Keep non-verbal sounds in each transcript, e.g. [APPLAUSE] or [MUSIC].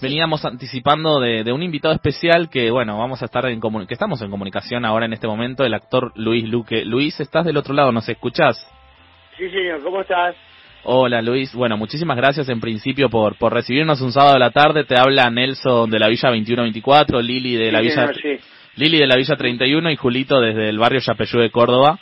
veníamos anticipando de, un invitado especial que, bueno, vamos a estar en que estamos en comunicación ahora en este momento, el actor Luis Luque. Luis, ¿estás del otro lado? ¿Nos escuchás? Sí, señor, ¿cómo estás? Hola Luis, bueno, muchísimas gracias en principio por, por recibirnos un sábado de la tarde. Te habla Nelson de la Villa 2124, Lili de la Villa Lili de la Villa 31 y Julito desde el barrio Yapeyú de Córdoba.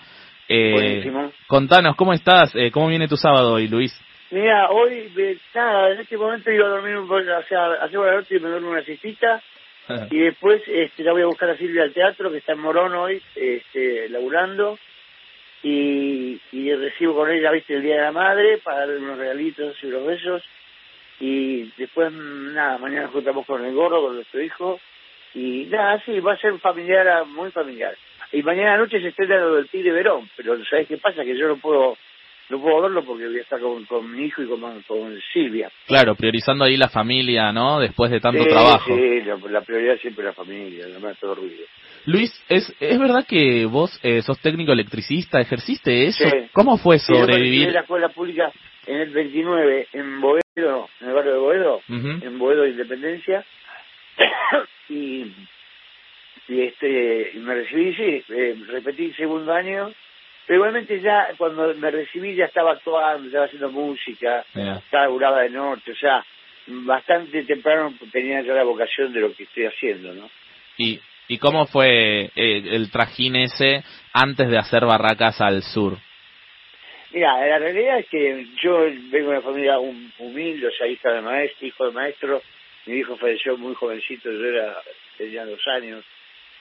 Eh, contanos, ¿cómo estás? Eh, ¿Cómo viene tu sábado hoy, Luis? Mira, hoy, nada, en este momento iba a dormir un poco, o sea, hace la noche y me duermo una cestita. [LAUGHS] y después este, ya voy a buscar a Silvia al teatro, que está en Morón hoy, este, laburando. Y, y recibo con ella, viste, el Día de la Madre, para darle unos regalitos y unos besos. Y después, nada, mañana juntamos con el gorro, con nuestro hijo. Y nada, sí, va a ser familiar, muy familiar. Y mañana noche se estrena lo del Tigre Verón, pero ¿sabes qué pasa? Que yo no puedo no puedo verlo porque voy a estar con, con mi hijo y con, con, Silvia. Claro, priorizando ahí la familia, ¿no? Después de tanto trabajo. Sí, la, prioridad siempre es la familia, no me todo ruido. Luis, ¿es, ¿es verdad que vos eh, sos técnico electricista? ¿Ejerciste eso? ¿Cómo fue sobrevivir? en la escuela pública en el 29, en Boedo, en el barrio de Boedo, en Boedo de Independencia, [COUGHS] y, y este me recibí, sí, eh, repetí segundo año, pero igualmente ya cuando me recibí ya estaba actuando, estaba haciendo música, estaba curada de norte, o sea, bastante temprano tenía ya la vocación de lo que estoy haciendo, ¿no? ¿Y, y cómo fue eh, el trajín ese antes de hacer Barracas al sur? Mira, la realidad es que yo vengo de una familia humilde, o sea, hija de maestro, hijo de maestro, mi hijo falleció muy jovencito, yo era, tenía dos años,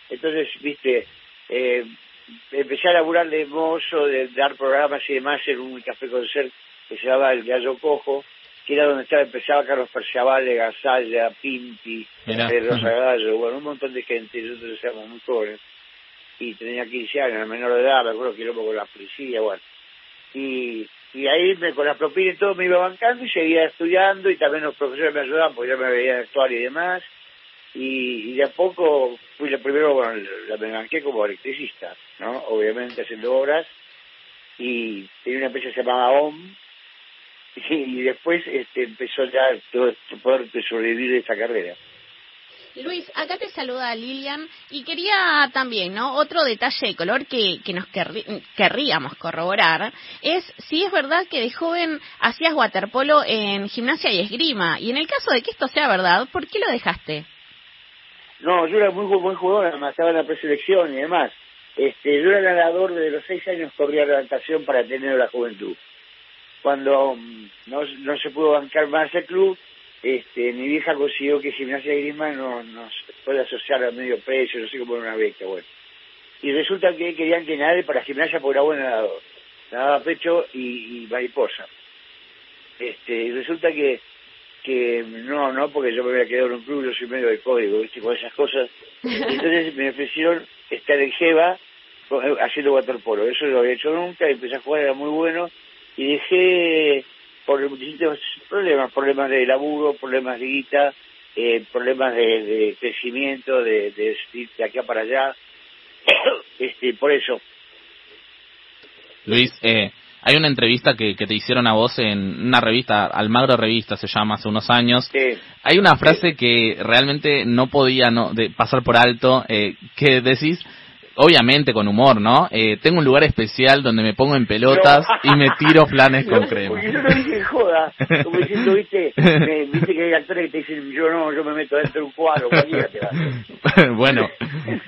entonces, viste, eh, empecé a laburar de mozo, de dar programas y demás en un café concert que se llamaba El Gallo Cojo, que era donde estaba, empezaba Carlos Perciabale, Gasalla, Pinti, eh, Rosa Gallo, bueno, un montón de gente, nosotros éramos muy jóvenes, y tenía 15 años, menor de edad, me acuerdo que con la policía, bueno, y, y ahí me, con la propina y todo me iba bancando y seguía estudiando y también los profesores me ayudaban porque ya me veían actuar y demás, y, de a poco fui la primero, bueno, la me banqué como electricista, ¿no? Obviamente haciendo obras y tenía una empresa llamaba OM [LAUGHS] y, después este, empezó ya todo este poder de sobrevivir de esta carrera. Luis, acá te saluda Lilian y quería también, ¿no? Otro detalle de color que, que nos querríamos corroborar es si es verdad que de joven hacías waterpolo en gimnasia y esgrima y en el caso de que esto sea verdad, ¿por qué lo dejaste? No, yo era muy buen jugador, además estaba en la preselección y demás. Este, yo era ganador de los seis años corría adaptación para tener la juventud. Cuando mm, no, no se pudo bancar más el club, este, mi vieja consiguió que Gimnasia de Grima no, nos pueda asociar a medio precio, no sé cómo era una beca, bueno. Y resulta que querían que nadie para Gimnasia por era buen nadador. Nadaba pecho y, y mariposa. Este, resulta que que no, no, porque yo me había quedado en un club, yo soy medio de código, ¿viste? Con esas cosas. [LAUGHS] Entonces me ofrecieron estar en Jeva eh, haciendo waterpolo. Eso no lo había hecho nunca, empecé a jugar, era muy bueno. Y dejé por distintos problemas, problemas de laburo, problemas de guita, eh, problemas de, crecimiento, de, de, de acá para allá. [COUGHS] este Por eso. Luis, eh, hay una entrevista que, que, te hicieron a vos en una revista, Almagro Revista se llama, hace unos años. Hay una frase que realmente no podía no, de pasar por alto, eh, que decís, obviamente con humor, ¿no? Eh, tengo un lugar especial donde me pongo en pelotas y me tiro flanes con [LAUGHS] crema. Porque yo no dije joda, como diciendo, viste, me, viste que hay actores que te dicen, yo no, yo me meto dentro de un cuadro, cualquiera te va. [LAUGHS] bueno,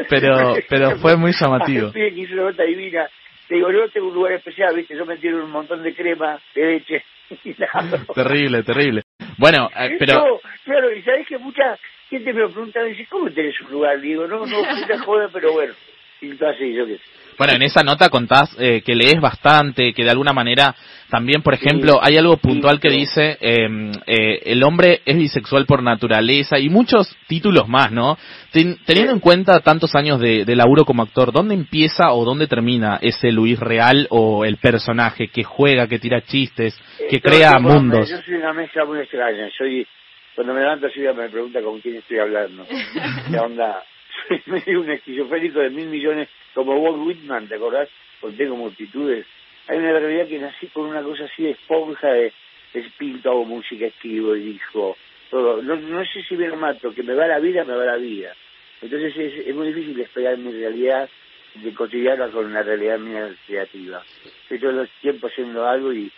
pero, pero fue muy llamativo. [LAUGHS] que hizo una nota divina te digo, yo tengo un lugar especial, ¿viste? Yo me tiro un montón de crema, de leche. [LAUGHS] Y nada. [LAUGHS] Terrible, terrible. Bueno, eh, pero... claro, y sabes que mucha gente me pregunta, dice, ¿cómo tenés un lugar? Digo, no, no, [LAUGHS] mucha joda, pero bueno. Y así, yo qué sé. Bueno, en esa nota contás eh, que lees bastante, que de alguna manera también, por ejemplo, hay algo puntual que dice em, eh, el hombre es bisexual por naturaleza y muchos títulos más, ¿no? teniendo en cuenta tantos años de, laburo como actor, ¿dónde empieza o dónde termina ese Luis real o el personaje que juega, que tira chistes, que crea mundos? Yo soy una mezcla muy extraña. Soy cuando me levanto así me pregunta con quién estoy hablando. [LAUGHS] ¿Qué onda? [LAUGHS] Soy un esquizofrénico de mil millones como Walt Whitman, ¿te acordás? Porque tengo multitudes. Hay una realidad que nací con una cosa así de esponja, de, de pinto, hago música, escribo, dijo, todo. No, no sé si me mato, que me va la vida, me va la vida. Entonces es, es muy difícil despegar mi realidad de cotidiana con una realidad mía creativa. Estoy todo el tiempo haciendo algo y,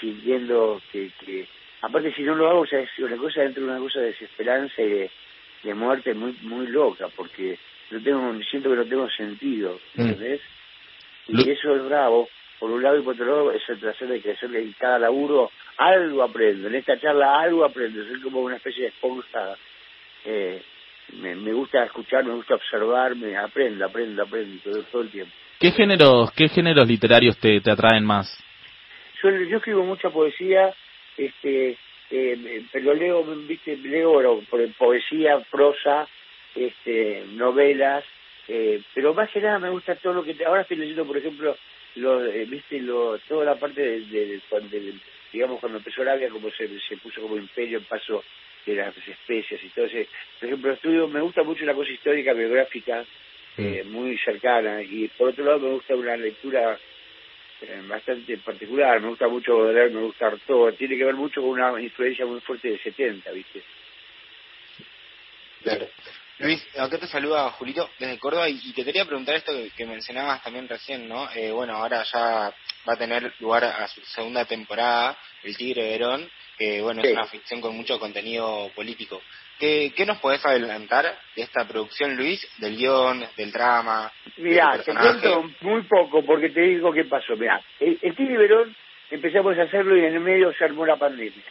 sintiendo que, que, aparte si no lo hago, o es una cosa dentro de una cosa de desesperanza y de, muerte muy muy loca, porque no tengo, siento que no tengo sentido, mm. ¿entendés? Y eso es bravo, por un lado y por otro lado es el placer de crecer en cada laburo algo aprendo, en esta charla algo aprendo, soy como una especie de esponja eh, me, gusta escuchar, me gusta observar, me aprendo, aprendo, aprendo todo, todo el tiempo. ¿Qué géneros, qué géneros literarios te, te atraen más? Yo, yo escribo mucha poesía, este, eh, pero leo, viste, leo por poesía, prosa, este, novelas, eh, pero más que nada me gusta todo lo que ahora estoy leyendo, por ejemplo, lo, eh, viste, lo, toda la parte de, de, digamos, cuando empezó la vida, como se, se puso como imperio en paso de las especies y todo ese. Por ejemplo, estudio, me gusta mucho la cosa histórica, biográfica, eh, muy cercana, y por otro lado me gusta una lectura eh, bastante particular, me gusta mucho leer, me gusta todo, tiene que ver mucho con una influencia muy fuerte de 70, ¿viste? Claro. Luis, acá te saluda Julito desde Córdoba y, te quería preguntar esto que, mencionabas también recién, ¿no? Eh, bueno, ahora ya va a tener lugar a su segunda temporada, El Tigre Verón, que bueno, es una ficción con mucho contenido político. ¿Qué, ¿Qué, nos podés adelantar de esta producción, Luis, del guion, del drama? Mira, te cuento muy poco porque te digo qué pasó. Mira, el, Tigre Verón empezamos a hacerlo y en el medio se armó la pandemia.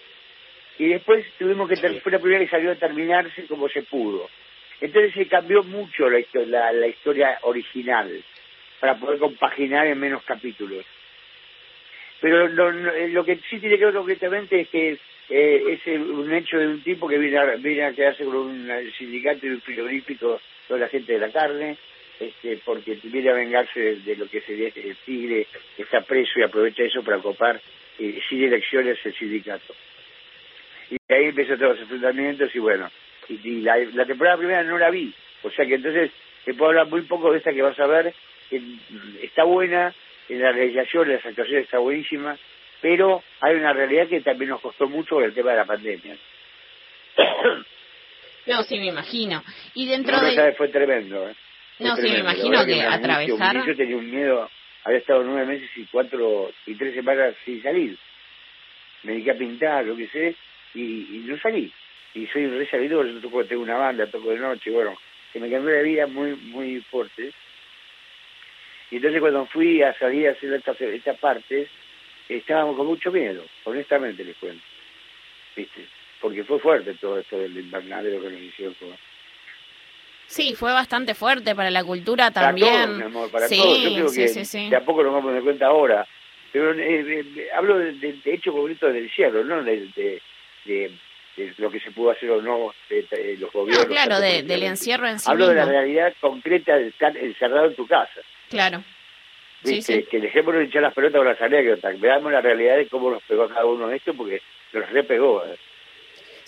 Y después tuvimos que, fue la primera que salió a terminarse como se pudo. Entonces se cambió mucho la, la, la historia original para poder compaginar en menos capítulos. Pero lo, eh, lo, que sí tiene que ver concretamente es que eh, es un hecho de un tipo que viene a, viene a quedarse con un sindicato y un frigorífico toda la gente de la carne, este, porque viene a vengarse de, lo que sería el tigre que está preso y aprovecha eso para copar eh, sin elecciones el sindicato. Y ahí empiezan todos los enfrentamientos y bueno, y, la, temporada primera no la vi, o sea que entonces te puedo hablar muy poco de esta que vas a ver, que está buena, en la realización, las actuaciones está buenísima, pero hay una realidad que también nos costó mucho el tema de la pandemia. [COUGHS] No, sí, me imagino. Y dentro de... ¿sabes? Fue tremendo, ¿eh? no, sí, me imagino que, atravesar... Yo tenía un miedo, había estado nueve meses y cuatro y tres semanas sin salir. Me dediqué a pintar, lo que sé, y, y no salí y soy re sabidor, yo toco, tengo una banda, toco de noche, bueno, que me cambió la vida muy muy fuerte. Y entonces cuando fui a salir a hacer estas, esta partes, estábamos con mucho miedo, honestamente les cuento. ¿Viste? Porque fue fuerte todo esto del invernadero que nos hicieron. Sí, fue bastante fuerte para la cultura también. Para mi amor, para sí, Yo creo que de a poco nos vamos a dar cuenta ahora. Pero eh, eh, hablo de, hecho concreto del cielo, no de, de lo que se pudo hacer o no de, los gobiernos. claro, del encierro en sí Hablo de la realidad concreta de estar encerrado en tu casa. Claro. Sí, sí. Que dejémonos echar las pelotas con las anécdotas, veamos la realidad de cómo nos pegó a cada uno de esto, porque nos repegó. ¿eh?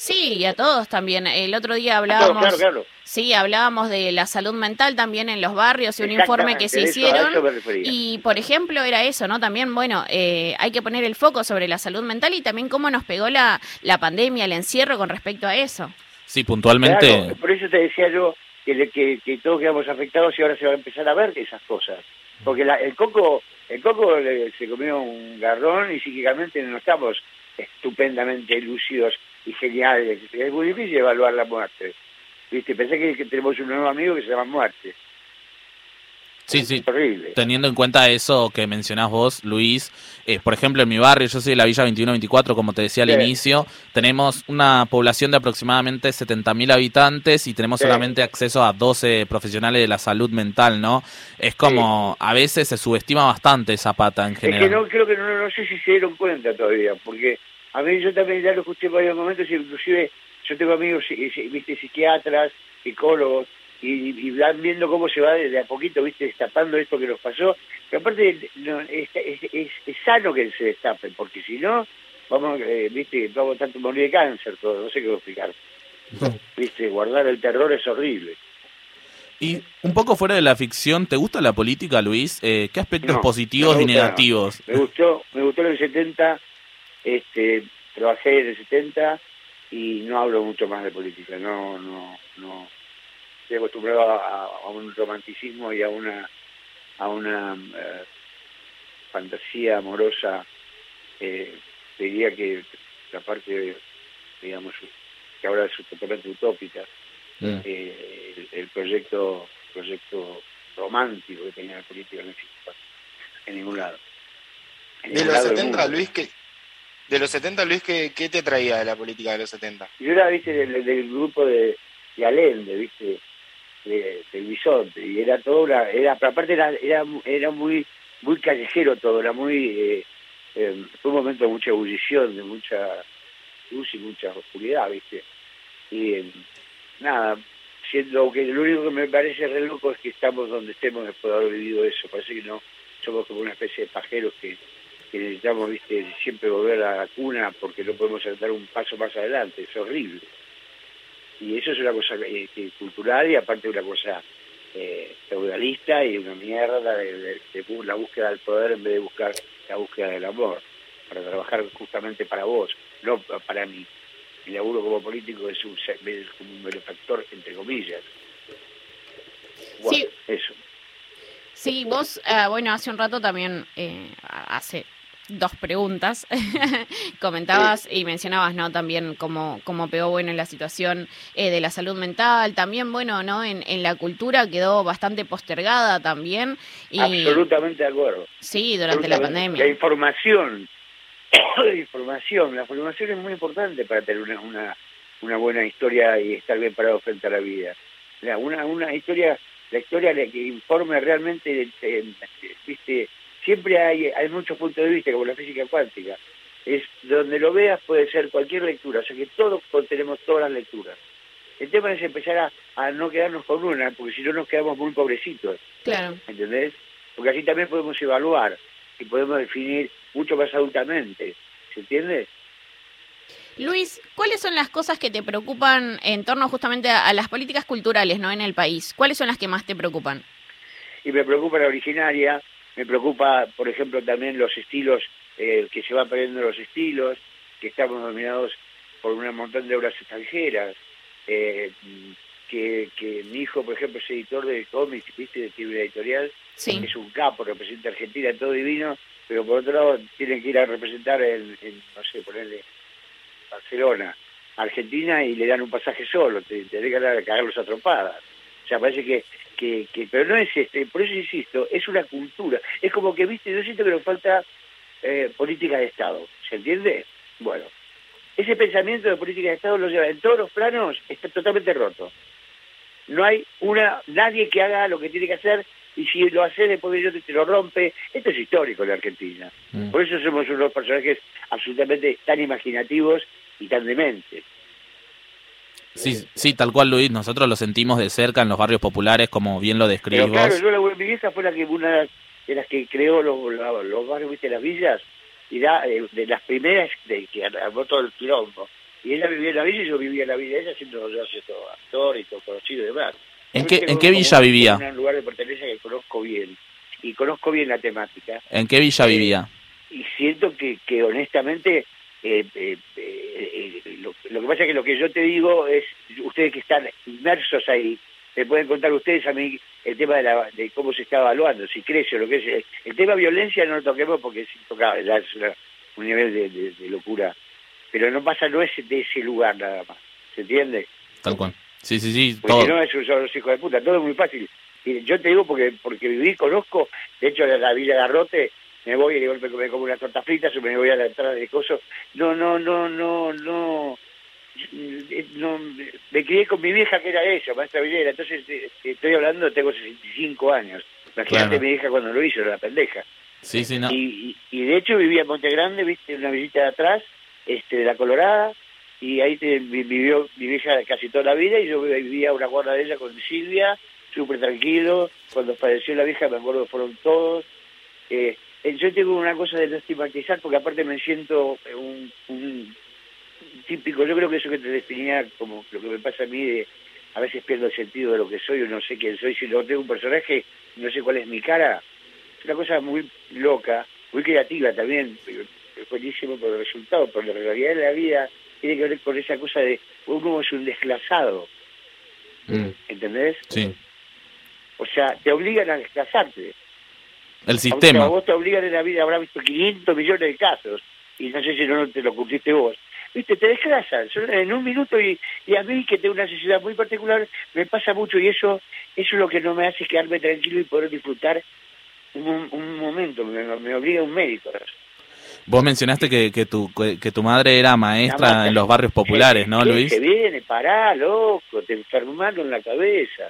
Sí, y a todos también. El otro día hablábamos, sí, hablábamos de la salud mental también en los barrios y un informe que se hicieron. Y por ejemplo era eso, ¿no? También, bueno, eh, hay que poner el foco sobre la salud mental y también cómo nos pegó la, la pandemia, el encierro con respecto a eso. Sí, puntualmente. por eso te decía yo que, que, que, todos quedamos afectados y ahora se va a empezar a ver esas cosas. Porque la, el coco, el coco se comió un garrón y psíquicamente no estamos estupendamente lúcidos y geniales. Es muy difícil evaluar la muerte. ¿Viste? Pensé que, tenemos un nuevo amigo que se llama muerte. Sí, sí. Horrible. Teniendo en cuenta eso que mencionás vos, Luis, eh, por ejemplo, en mi barrio, yo soy de la Villa 2124, como te decía al inicio, tenemos una población de aproximadamente 70.000 habitantes y tenemos solamente acceso a 12 profesionales de la salud mental, ¿no? Es como, a veces se subestima bastante esa pata en general. Es que no, creo que no, no sé si se dieron cuenta todavía, porque a mí yo también ya lo escuché en varios momentos, inclusive yo tengo amigos, viste, psiquiatras, psicólogos, y, van viendo cómo se va desde a poquito, viste, destapando esto que nos pasó. Pero aparte, es, sano que se destape, porque si no, vamos, eh, viste, vamos tanto morir de cáncer, todo, no sé qué voy a explicar. [LAUGHS] Viste, guardar el terror es horrible. Y un poco fuera de la ficción, ¿te gusta la política, Luis? Eh, ¿Qué aspectos positivos y negativos? Me gustó, me gustó en el 70 este, trabajé en el 70 y no hablo mucho más de política, no, no, no. Estoy acostumbrado a, un romanticismo y a una, a una eh, fantasía amorosa, eh, diría que la parte, digamos, que ahora es totalmente utópica, mm. eh, el, proyecto proyecto romántico que tenía la política no existe en ningún lado. de los 70, Luis, que de los 70, Luis, ¿qué, ¿qué, te traía de la política de los 70? Yo era, viste, del, grupo de, de viste, de, del bisonte, y era todo, una, era, aparte era, era, era muy muy callejero todo, era muy, eh, eh, fue un momento de mucha ebullición, de mucha luz y mucha oscuridad, viste, y eh, nada, siendo que lo único que me parece re loco es que estamos donde estemos después de haber vivido eso, parece que no, somos como una especie de pajeros que que necesitamos viste siempre volver a la cuna porque no podemos dar un paso más adelante, es horrible. Y eso es una cosa eh, cultural y aparte una cosa eh, feudalista y una mierda de, la búsqueda del poder en vez de buscar la búsqueda del amor, para trabajar justamente para vos, no para mí. Mi laburo como político es un, como un benefactor, entre comillas. sí. Eso. Sí, vos, eh, bueno, hace un rato también, hace dos preguntas. [LAUGHS] Comentabas y mencionabas, ¿no? También cómo, cómo pegó, bueno, en la situación eh, de la salud mental, también, bueno, ¿no? En, en la cultura quedó bastante postergada también. Y... Absolutamente de acuerdo. Sí, durante la pandemia. La información, [COUGHS] la información, la información es muy importante para tener una, una, una buena historia y estar bien parado frente a la vida. Una, una historia, la historia que informe realmente, viste, siempre hay, hay muchos puntos de vista, como la física cuántica. Es donde lo veas puede ser cualquier lectura, o sea que todos tenemos todas las lecturas. El tema es empezar a, no quedarnos con una, porque si no nos quedamos muy pobrecitos. Claro. ¿Entendés? Porque así también podemos evaluar y podemos definir mucho más adultamente. ¿Se entiende? Luis, ¿cuáles son las cosas que te preocupan en torno justamente a, las políticas culturales ¿no? en el país? ¿Cuáles son las que más te preocupan? Y me preocupa la originaria, me preocupa, por ejemplo, también los estilos, eh, que se van perdiendo los estilos, que estamos dominados por un montón de obras extranjeras, eh, que, que mi hijo, por ejemplo, es editor de cómics, viste, de Tibre Editorial, es un capo, representa a Argentina, todo divino, pero por otro lado tiene que ir a representar en, no sé, ponerle Barcelona, Argentina, y le dan un pasaje solo, te, te dejan cagarlos a trompadas. Sea, parece que que, pero no es este, por eso insisto, es una cultura. Es como que, viste, yo siento que nos falta eh, política de Estado, ¿se entiende? Bueno, ese pensamiento de política de Estado lo lleva en todos los planos, está totalmente roto. No hay una nadie que haga lo que tiene que hacer y si lo hace después de te lo rompe. Esto es histórico en Argentina. Mm. Por eso somos unos personajes absolutamente tan imaginativos y tan dementes. Sí, sí, tal cual Luis, nosotros lo sentimos de cerca en los barrios populares, como bien lo describís Pero claro, yo la, mi vieja fue la que, una de las que creó los, los, barrios, viste, las villas, y da, eh, de las primeras de que armó todo el quilombo. Y ella vivía en la villa y yo vivía en la villa ella, siendo yo todo actor y todo conocido y demás. ¿En qué, ¿en qué villa vivía? En un lugar de pertenencia que conozco bien, y conozco bien la temática. ¿En qué villa vivía? Y siento que, que honestamente eh, eh, eh, lo, que pasa es que lo que yo te digo es, ustedes que están inmersos ahí, me pueden contar ustedes a mí el tema de, la, de cómo se está evaluando, si crece o lo que es. El tema violencia no lo toquemos porque es intocable, ya es un nivel de, locura. Pero no pasa, no es de ese lugar nada más, ¿se entiende? Tal cual. Sí, sí, sí. Porque no es un solo hijo de puta, todo es muy fácil. Yo te digo porque porque viví, conozco, de hecho la Villa Garrote me voy y de golpe me como una torta frita, me voy a la entrada de coso. No, no, no, no, no. No, me crié con mi vieja que era ella, maestra Vilera, entonces eh, estoy hablando, tengo 65 años. Imagínate mi hija cuando lo hizo, era la pendeja. Sí, sí, no. Y, y, de hecho vivía en Monte Grande, viste, una visita de atrás, este, de la Colorada, y ahí vivió mi vieja casi toda la vida, y yo vivía una guarda de ella con Silvia, súper tranquilo. Cuando falleció la vieja, me acuerdo fueron todos. Eh, yo tengo una cosa de no estigmatizar porque aparte me siento un, típico, yo creo que eso que te definía como lo que me pasa a mí de a veces pierdo el sentido de lo que soy o no sé quién soy, si no tengo un personaje, no sé cuál es mi cara, es una cosa muy loca, muy creativa también, buenísimo por el resultado, pero la realidad de la vida tiene que ver con esa cosa de uno es un desclasado, Mm, ¿entendés? sí. O sea, te obligan a desclasarte. El O sea, sistema. vos te obligan en la vida, habrá visto 500 millones de casos, y no sé si no te lo curtiste vos. Viste, te desclasan, son en un minuto, y, y a mí, que tengo una necesidad muy particular, me pasa mucho, y eso eso es lo que no me hace quedarme tranquilo y poder disfrutar un, un momento, me, me obliga un médico. Vos mencionaste que, que, tu, que tu madre era maestra en los barrios populares, ¿no, ¿Qué Luis? Se viene, pará, loco, te enfermaron la cabeza.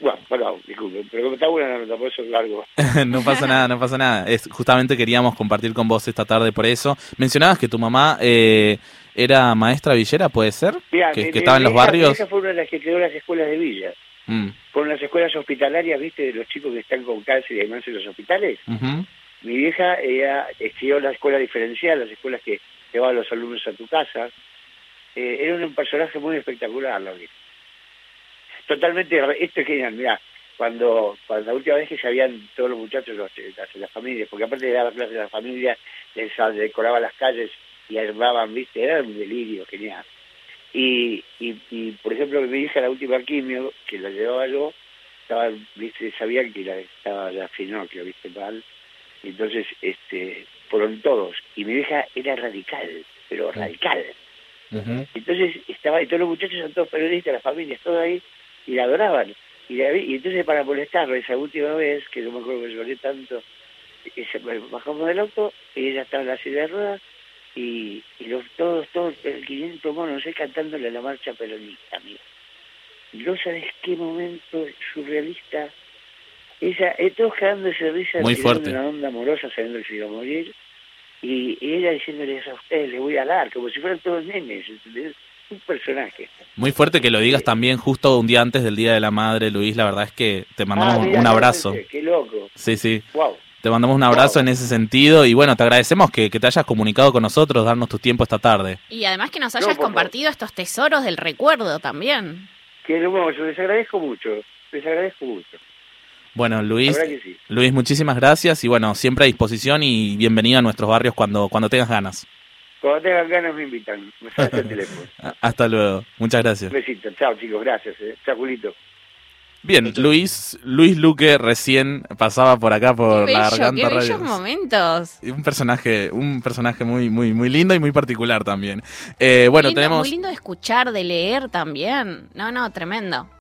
Bueno, perdón, disculpe, pero como está buena nota, por eso es largo. [LAUGHS] no pasa nada, no pasa nada. Es, justamente queríamos compartir con vos esta tarde por eso. Mencionabas que tu mamá eh, era maestra villera, ¿puede ser? Mirá, que, mi- que mi estaba en los mi barrios. vieja fue una de las que creó las escuelas de villa. Mm, Con las escuelas hospitalarias, ¿viste? De los chicos que están con cáncer y demás en los hospitales. Mi vieja, ella estudió la escuela diferencial, las escuelas que llevaban a los alumnos a tu casa. Eh, era un personaje muy espectacular, la vieja. Totalmente, esto es genial, mirá, cuando, cuando la última vez que se habían todos los muchachos, los, las, las familias, porque aparte de dar clases a la familia, les decoraban las calles y armaban, ¿viste? Era un delirio, genial. Y, y, y, por ejemplo, mi hija, la última quimio, que la llevaba yo, estaba, ¿viste? Sabían que la, estaba la finocchio, ¿viste? Mal. Y entonces, este, fueron todos. Y mi vieja era radical, pero radical. Entonces estaba, y todos los muchachos son todos periodistas, las familias, todos ahí, y la adoraban. Y, la vi- y entonces para molestarla esa última vez, que no me acuerdo que lloré tanto, y se- bajamos del auto y ella estaba en la silla de ruedas y, y los todos, todos, el 500 monos, no sé, cantándole la marcha peronista. Y no sabes qué momento surrealista. Ella, eh, todos quedándose de risa, Muy fuerte. una onda amorosa sabiendo que se iba a morir. Y, y ella diciéndoles a ustedes, les voy a dar, como si fueran todos nenes, ¿entendés? Un personaje. Muy fuerte que lo digas también justo un día antes del Día de la Madre, Luis. La verdad es que te mandamos Ah, un- abrazo. Qué loco. Sí, sí. Wow. Te mandamos un abrazo en ese sentido y bueno, te agradecemos que, que te hayas comunicado con nosotros, darnos tu tiempo esta tarde. Y además que nos No, hayas compartido estos tesoros del recuerdo también. Qué hermoso, les agradezco mucho. Les agradezco mucho. Bueno, Luis, que sí. Luis, muchísimas gracias y bueno, siempre a disposición y bienvenido a nuestros barrios cuando, cuando tengas ganas. Cuando tengan ganas me invitan. Me sale el teléfono. [LAUGHS] Hasta luego. Muchas Un gracias. besito. Chao, chicos. Gracias. Eh. Chao, Julito. Bien, Luis, Luis Luque recién pasaba por acá por qué la garganta qué bellos momentos. Un personaje, un personaje muy, muy, muy lindo y muy particular también. Eh, bueno, Lindo- tenemos. Muy lindo de escuchar, de leer también. No, no, tremendo.